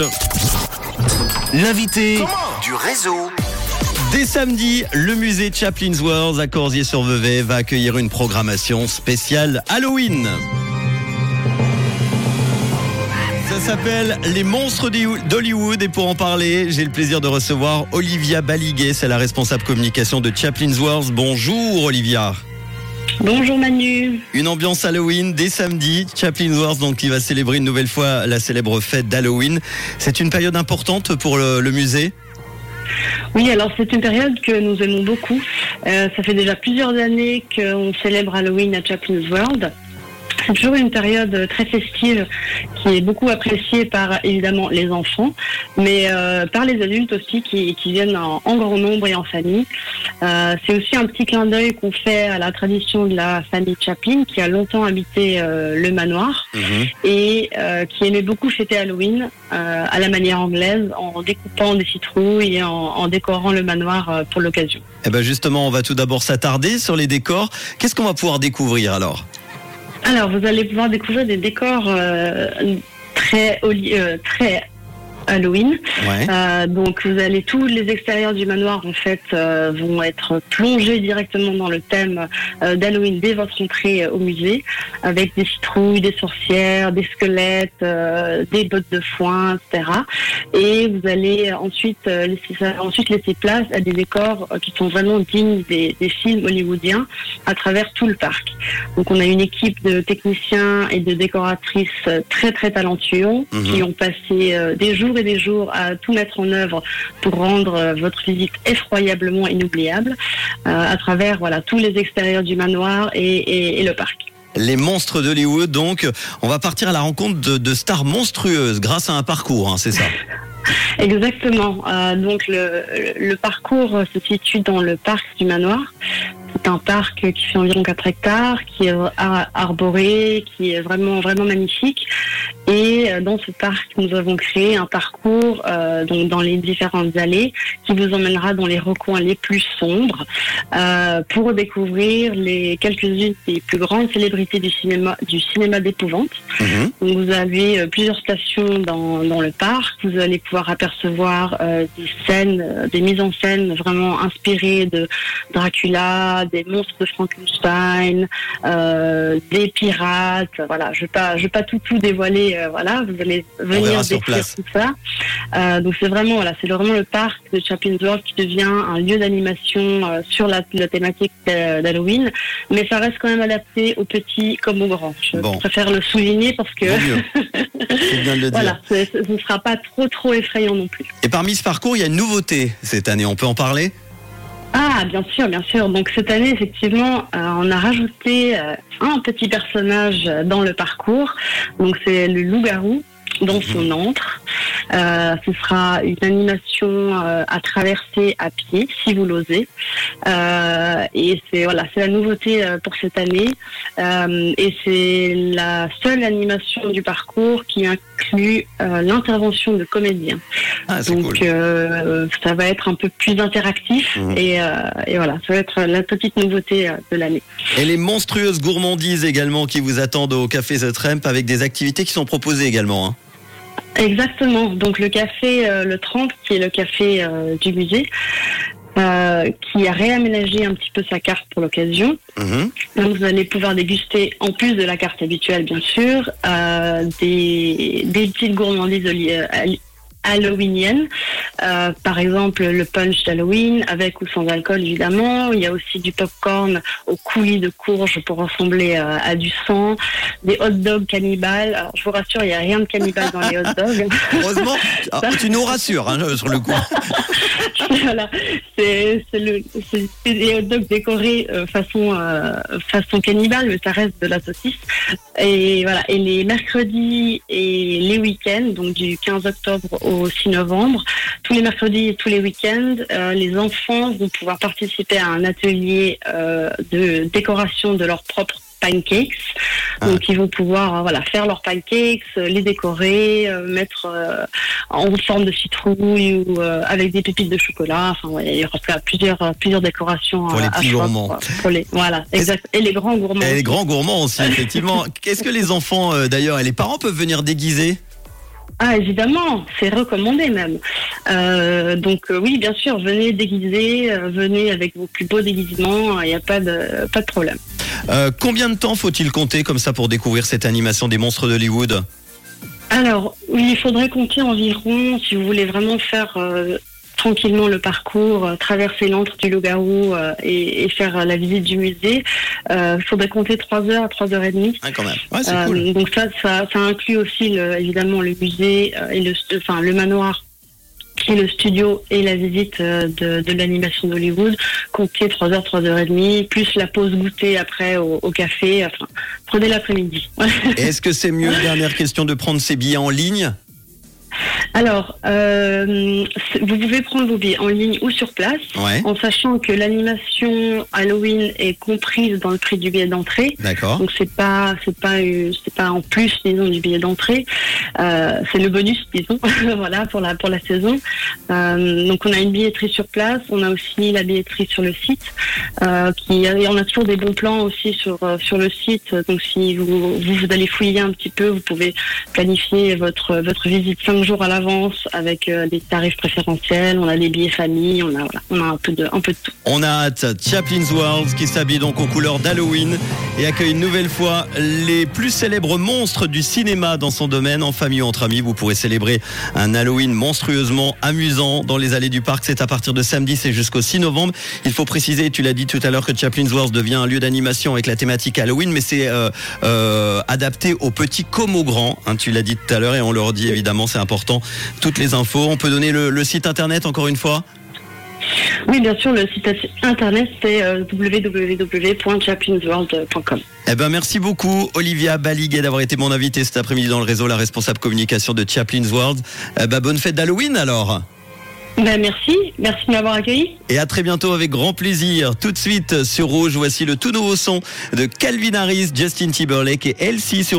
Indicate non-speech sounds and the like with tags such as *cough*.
Rouge. L'invité du réseau. Dès samedi, le musée Chaplin's World à Corsier-sur-Vevey va accueillir une programmation spéciale Halloween. Ça s'appelle Les monstres d'Hollywood et pour en parler, j'ai le plaisir de recevoir Olivia Baliguet, c'est la responsable communication de Chaplin's World. Bonjour Olivia. Bonjour Manu. Une ambiance Halloween dès samedi. Chaplin Wars, donc, qui va célébrer une nouvelle fois la célèbre fête d'Halloween. C'est une période importante pour le, musée oui, alors c'est une période que nous aimons beaucoup. Euh, ça fait déjà plusieurs années qu'on célèbre Halloween à Chaplin's World. C'est toujours une période très festive qui est beaucoup appréciée par évidemment les enfants, mais euh, par les adultes aussi qui, viennent en, grand nombre et en famille. Euh, c'est aussi un petit clin d'œil qu'on fait à la tradition de la famille Chaplin qui a longtemps habité euh, le manoir mhm. et qui aimait beaucoup fêter Halloween à la manière anglaise en découpant des citrouilles et en, décorant le manoir pour l'occasion. Eh ben justement, on va tout d'abord s'attarder sur les décors. Qu'est-ce qu'on va pouvoir découvrir alors? Alors, vous allez pouvoir découvrir des décors euh, très, euh, très Halloween. Euh, donc vous allez tous les extérieurs du manoir en fait euh, vont être plongés directement dans le thème euh, d'Halloween dès votre entrée au musée, avec des citrouilles, des sorcières, des squelettes, des bottes de foin, etc. Et vous allez ensuite laisser ensuite laisser place à des décors qui sont vraiment dignes des, films hollywoodiens à travers tout le parc. Donc on a une équipe de techniciens et de décoratrices très très talentueux mhm. qui ont passé des jours des jours à tout mettre en œuvre pour rendre euh, votre visite effroyablement inoubliable euh, à travers voilà tous les extérieurs du manoir et, le parc. Les monstres d'Hollywood, donc, on va partir à la rencontre de, stars monstrueuses grâce à un parcours, hein, c'est ça? *laughs* Exactement. Euh, donc le, le, parcours se situe dans le parc du manoir. C'est un parc qui fait environ 4 hectares, qui est arboré, qui est vraiment vraiment magnifique. Et euh, dans ce parc, nous avons créé un parcours euh, donc dans les différentes allées qui vous emmènera dans les recoins les plus sombres euh, pour découvrir les quelques-unes des plus grandes célébrités du cinéma du cinéma d'épouvante. Mhm. Vous avez plusieurs stations dans, dans le parc. Vous allez pouvoir apercevoir des scènes, des mises en scène vraiment inspirées de Dracula, des monstres de Frankenstein, euh, des pirates. Voilà, je vais pas, je vais pas tout tout dévoiler. Euh, voilà, vous allez venir découvrir tout ça. Euh, donc c'est vraiment voilà, c'est vraiment le parc de Chaplin's World qui devient un lieu d'animation sur la, thématique d'Halloween, mais ça reste quand même adapté aux petits comme aux grands. Je préfère le souligner parce que *laughs* bien de le dire. voilà, ce ne sera pas trop trop effrayant non plus. Et parmi ce parcours, il y a une nouveauté cette année. On peut en parler? Ah, bien sûr, bien sûr. Donc cette année, effectivement, euh, on a rajouté euh, un petit personnage dans le parcours. Donc c'est le loup-garou dans son mhm. antre. Euh, ce sera une animation euh, à traverser à pied, si vous l'osez. Euh, et c'est voilà, c'est la nouveauté pour cette année. Et c'est la seule animation du parcours qui inclut l'intervention de comédiens. Ah, Donc ça va être un peu plus interactif mhm. et, et, voilà, ça va être la petite nouveauté de l'année. Et les monstrueuses gourmandises également qui vous attendent au Café The Tramp avec des activités qui sont proposées également. Hein. Exactement. Donc le café euh, le 30, qui est le café euh, du musée, euh, qui a réaménagé un petit peu sa carte pour l'occasion. Mhm. Donc vous allez pouvoir déguster, en plus de la carte habituelle bien sûr, des, des petites gourmandises halloweenienne. Euh, par exemple, le punch d'Halloween, avec ou sans alcool, évidemment. Il y a aussi du popcorn au coulis de courge pour ressembler euh, à du sang. Des hot dogs cannibales. Alors, je vous rassure, il n'y a rien de cannibale dans les hot dogs. *laughs* Heureusement, *laughs* ah, tu nous rassures hein, sur le coup. *laughs* *laughs* voilà, c'est des hot dogs décorés euh, façon, façon cannibale, mais ça reste de la saucisse. Et voilà, et les mercredis et les week-ends, donc du 15 octobre au 6 novembre. Tous les mercredis et tous les week-ends, euh, les enfants vont pouvoir participer à un atelier euh, de décoration de leur propre pancakes. Ah. Donc ils vont pouvoir euh, voilà faire leurs pancakes, les décorer, mettre en forme de citrouille ou avec des pépites de chocolat. Enfin il y aura plusieurs plusieurs décorations pour les petits gourmands. Pour les voilà exact et les grands gourmands. Et les grands gourmands aussi effectivement. *laughs* Qu'est-ce que les enfants d'ailleurs et les parents peuvent venir déguiser? Ah, évidemment, c'est recommandé même. Euh, donc euh, oui, bien sûr, venez déguiser, euh, venez avec vos plus beaux déguisements, il n'y a pas de, pas de problème. Combien de temps faut-il compter comme ça pour découvrir cette animation des monstres d'Hollywood? Alors, oui, il faudrait compter environ, si vous voulez vraiment faire tranquillement le parcours, euh, traverser l'antre du loup-garou euh, et, et faire euh, la visite du musée, euh, il faudrait compter 3 heures à 3 heures et demie. Ah, quand même. Ouais, cool. Donc ça, ça, ça inclut aussi le- évidemment le musée euh, et le, enfin le manoir et le studio et la visite de, de l'animation d'Hollywood. Comptez 3 heures, 3 heures et demie, plus la pause goûter après au, au café. Enfin, prenez l'après-midi. Est-ce que c'est mieux, dernière question, de prendre ses billets en ligne? Alors, euh, vous pouvez prendre vos billets en ligne ou sur place. Ouais, En sachant que l'animation Halloween est comprise dans le prix du billet d'entrée, d'accord. Donc c'est pas c'est pas euh, c'est pas en plus disons du billet d'entrée, Euh, c'est le bonus disons *laughs* voilà pour la pour la saison. Euh, donc on a une billetterie sur place, on a aussi la billetterie sur le site qui et on a toujours des bons plans aussi sur sur le site. Donc si vous, vous vous allez fouiller un petit peu, vous pouvez planifier votre votre visite cinq jours à l'avance avec euh, des tarifs préférentiels. On a des billets famille, on a voilà, on a un peu de un peu de tout. On a hâte. Chaplin's World qui s'habille donc aux couleurs d'Halloween et accueille une nouvelle fois les plus célèbres monstres du cinéma dans son domaine. En famille ou entre amis, vous pourrez célébrer un Halloween monstrueusement amusant dans les allées du parc. C'est à partir de samedi, c'est jusqu'au 6 novembre. Il faut préciser, tu l'as dit tout à l'heure, que Chaplin's World devient un lieu d'animation avec la thématique Halloween, mais c'est euh, euh, adapté aux petits comme aux grands. hein, tu l'as dit tout à l'heure et on leur dit évidemment, c'est important. Toutes les infos. On peut donner le, le site internet encore une fois? Oui, bien sûr, le site internet c'est euh, www.chaplinsworld.com. Eh ben merci beaucoup Olivia Baliguet d'avoir été mon invité cet après-midi dans le réseau, la responsable communication de Chaplin's World. Eh ben, bonne fête d'Halloween alors Ben, merci, merci de m'avoir accueilli. et à très bientôt avec grand plaisir. Tout de suite sur Rouge, voici le tout nouveau son de Calvin Harris, Justin Timberlake et Elsie sur